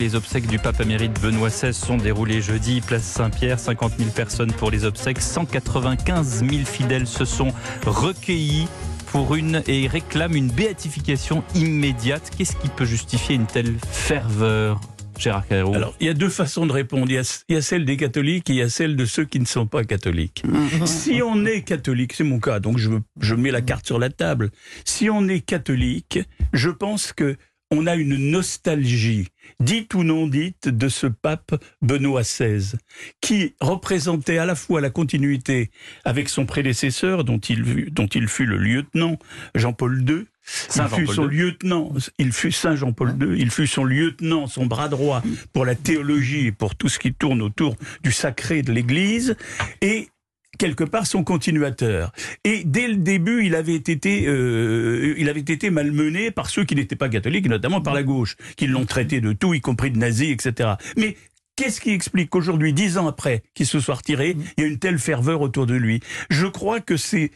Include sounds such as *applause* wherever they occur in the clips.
Les obsèques du pape émérite Benoît XVI sont déroulées jeudi, place Saint-Pierre. 50 000 personnes pour les obsèques. 195 000 fidèles se sont recueillis pour une et réclament une béatification immédiate. Qu'est-ce qui peut justifier une telle ferveur Gérard Carreau. Alors, il y a deux façons de répondre. Il y, a, il y, a, celle des catholiques et il y a celle de ceux qui ne sont pas catholiques. *laughs* si on est catholique, c'est mon cas, donc je, je mets la carte sur la table. Si on est catholique, je pense que on a une nostalgie, dite ou non dite, de ce pape Benoît XVI, qui représentait à la fois la continuité avec son prédécesseur, dont il, dont il fut le lieutenant, Jean-Paul II, il fut son lieutenant, il fut Saint Jean-Paul II, il fut son lieutenant, son bras droit pour la théologie et pour tout ce qui tourne autour du sacré de l'Église, et quelque part son continuateur. Et dès le début, il avait été, euh, il avait été malmené par ceux qui n'étaient pas catholiques, notamment par la gauche, qui l'ont traité de tout, y compris de nazis, etc. Mais Qu'est-ce qui explique qu'aujourd'hui, dix ans après qu'il se soit retiré, il y a une telle ferveur autour de lui? Je crois que c'est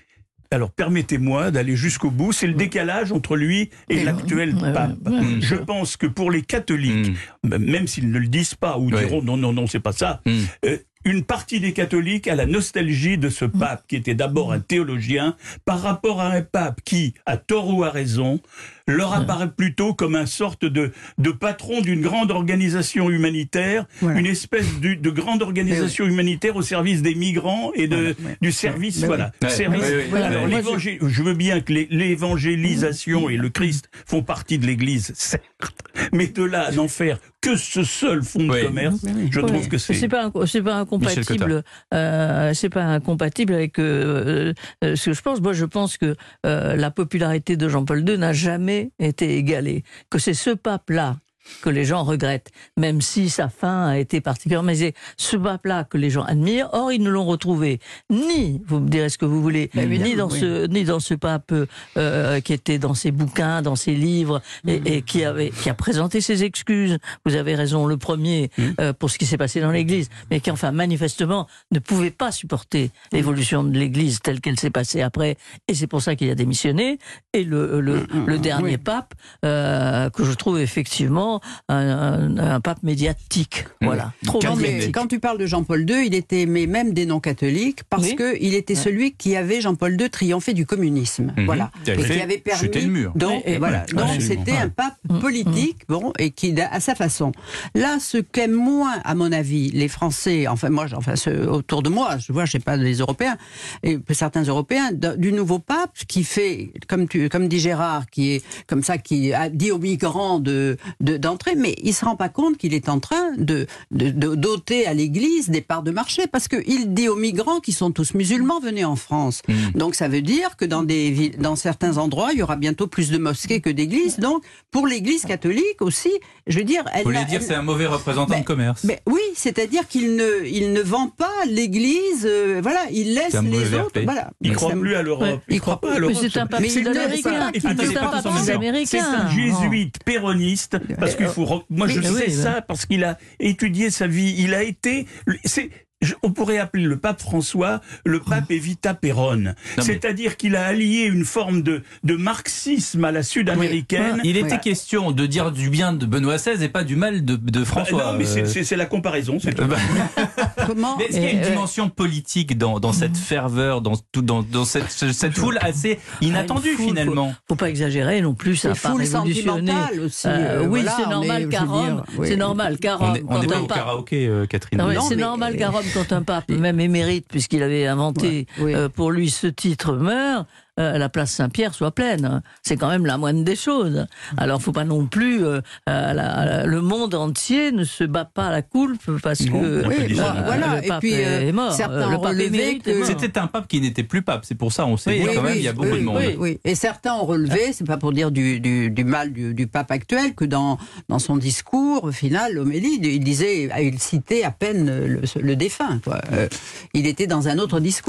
alors permettez-moi d'aller jusqu'au bout, c'est le décalage entre lui et l'actuel pape. Je pense que pour les catholiques, mm. même s'ils ne le disent pas ou diront non, non, non, c'est pas ça, mm. euh, une partie des catholiques a la nostalgie de ce pape qui était d'abord un théologien par rapport à un pape qui, à tort ou à raison, leur apparaît plutôt comme un sorte de, de patron d'une grande organisation humanitaire, une espèce de, de grande organisation humanitaire au service des migrants et de, du service, voilà. Service, Alors, je veux bien que l'évangélisation et le Christ font partie de l'Église, certes, mais de là à n'en faire que ce seul fonds de commerce, je trouve que c'est c'est pas c'est pas incompatible euh, c'est pas incompatible avec euh, euh, ce que je pense. Moi, je pense que euh, la popularité de Jean-Paul II n'a jamais été égalée. Que c'est ce pape-là que les gens regrettent, même si sa fin a été particulièrement. Mais c'est ce pape-là que les gens admirent. Or, ils ne l'ont retrouvé ni, vous me direz ce que vous voulez, ni dans ce ni dans ce pape euh, qui était dans ses bouquins, dans ses livres et, et, qui avait qui a présenté ses excuses. Vous avez raison, le premier mmh. euh, pour ce qui s'est passé dans l'Église, mais qui enfin manifestement ne pouvait pas supporter l'évolution de l'Église telle qu'elle s'est passée après, et c'est pour ça qu'il a démissionné. Et le le, le dernier oui. pape euh, que je trouve effectivement un, un, un, pape médiatique. Voilà. Trop quand, médiatique. quand tu parles de Jean-Paul II, il était aimé même des non-catholiques parce oui. qu'il était ouais. celui qui avait Jean-Paul II triomphé du communisme. Mmh. Voilà. Et qui avait permis. Le mur. Donc, et voilà. Donc c'était un pape mmh. politique, mmh. bon, et qui à sa façon. Là, ce qu'aiment moins, à mon avis, les Français, enfin moi, enfin ceux autour de moi, je vois, je sais pas, les Européens et certains Européens, du nouveau pape qui fait, comme tu, comme dit Gérard, qui est comme ça, qui a dit aux migrants de, de d'entrée, mais il se rend pas compte qu'il est en train de, de, de doter à l'Église des parts de marché, parce qu'il dit aux migrants qui sont tous musulmans, venez en France. Mmh. Donc ça veut dire que dans, des, dans certains endroits, il y aura bientôt plus de mosquées que d'églises. Donc pour l'Église catholique aussi, je veux dire... Elle, Vous voulez dire c'est un mauvais représentant mais, de commerce mais Oui, c'est-à-dire qu'il ne, il ne vend pas l'Église, euh, voilà, il laisse les autres... Voilà. Il ne croit plus à l'Europe. Ouais. Il ne croit pas à l'Europe. C'est un pape sud-américain. C'est un jésuite péroniste, parce qu'il faut... Moi, je sais ça parce qu'il a étudié sa vie. Il a été... on pourrait appeler le pape François le pape Evita Perón. C'est-à-dire qu'il a allié une forme de, de marxisme à la sud-américaine. Oui. Il était oui. question de dire du bien de Benoît XVI et pas du mal de, de François. Bah, non, mais euh... c'est la comparaison, c'est tout. *laughs* Comment Est-ce qu'il y a une euh... dimension politique dans, dans cette ferveur, dans, tout, dans, dans cette, cette foule assez inattendue ah, foule, finalement faut, faut, pas exagérer non plus, ça pas révolutionné. Aussi, euh, oui, voilà, c'est normal qu'à Rome, oui. c'est normal qu'à Rome. On n'est pas au karaoké, euh, Catherine. Non, c'est normal qu'à Rome, quand un pape, même émérite, puisqu'il avait inventé ouais, oui. euh, pour lui ce titre, meurt, euh, la place Saint-Pierre soit pleine. C'est quand même la moindre des choses. Alors, faut pas non plus euh, la, le monde entier ne se bat pas à la coulpe parce que oui, euh, voilà. le pape et puis, est mort. Certains le pape émérite que... C'était un pape qui n'était plus pape. C'est pour ça on oui, dit quand même il y a beaucoup oui, de monde. Oui, Et certains ont relevé, c'est pas pour dire du, du, du mal du, du, pape actuel, que dans, dans son discours final, l'homélie, il disait, il citait à peine le, le défunt. Quoi. il était dans un autre discours.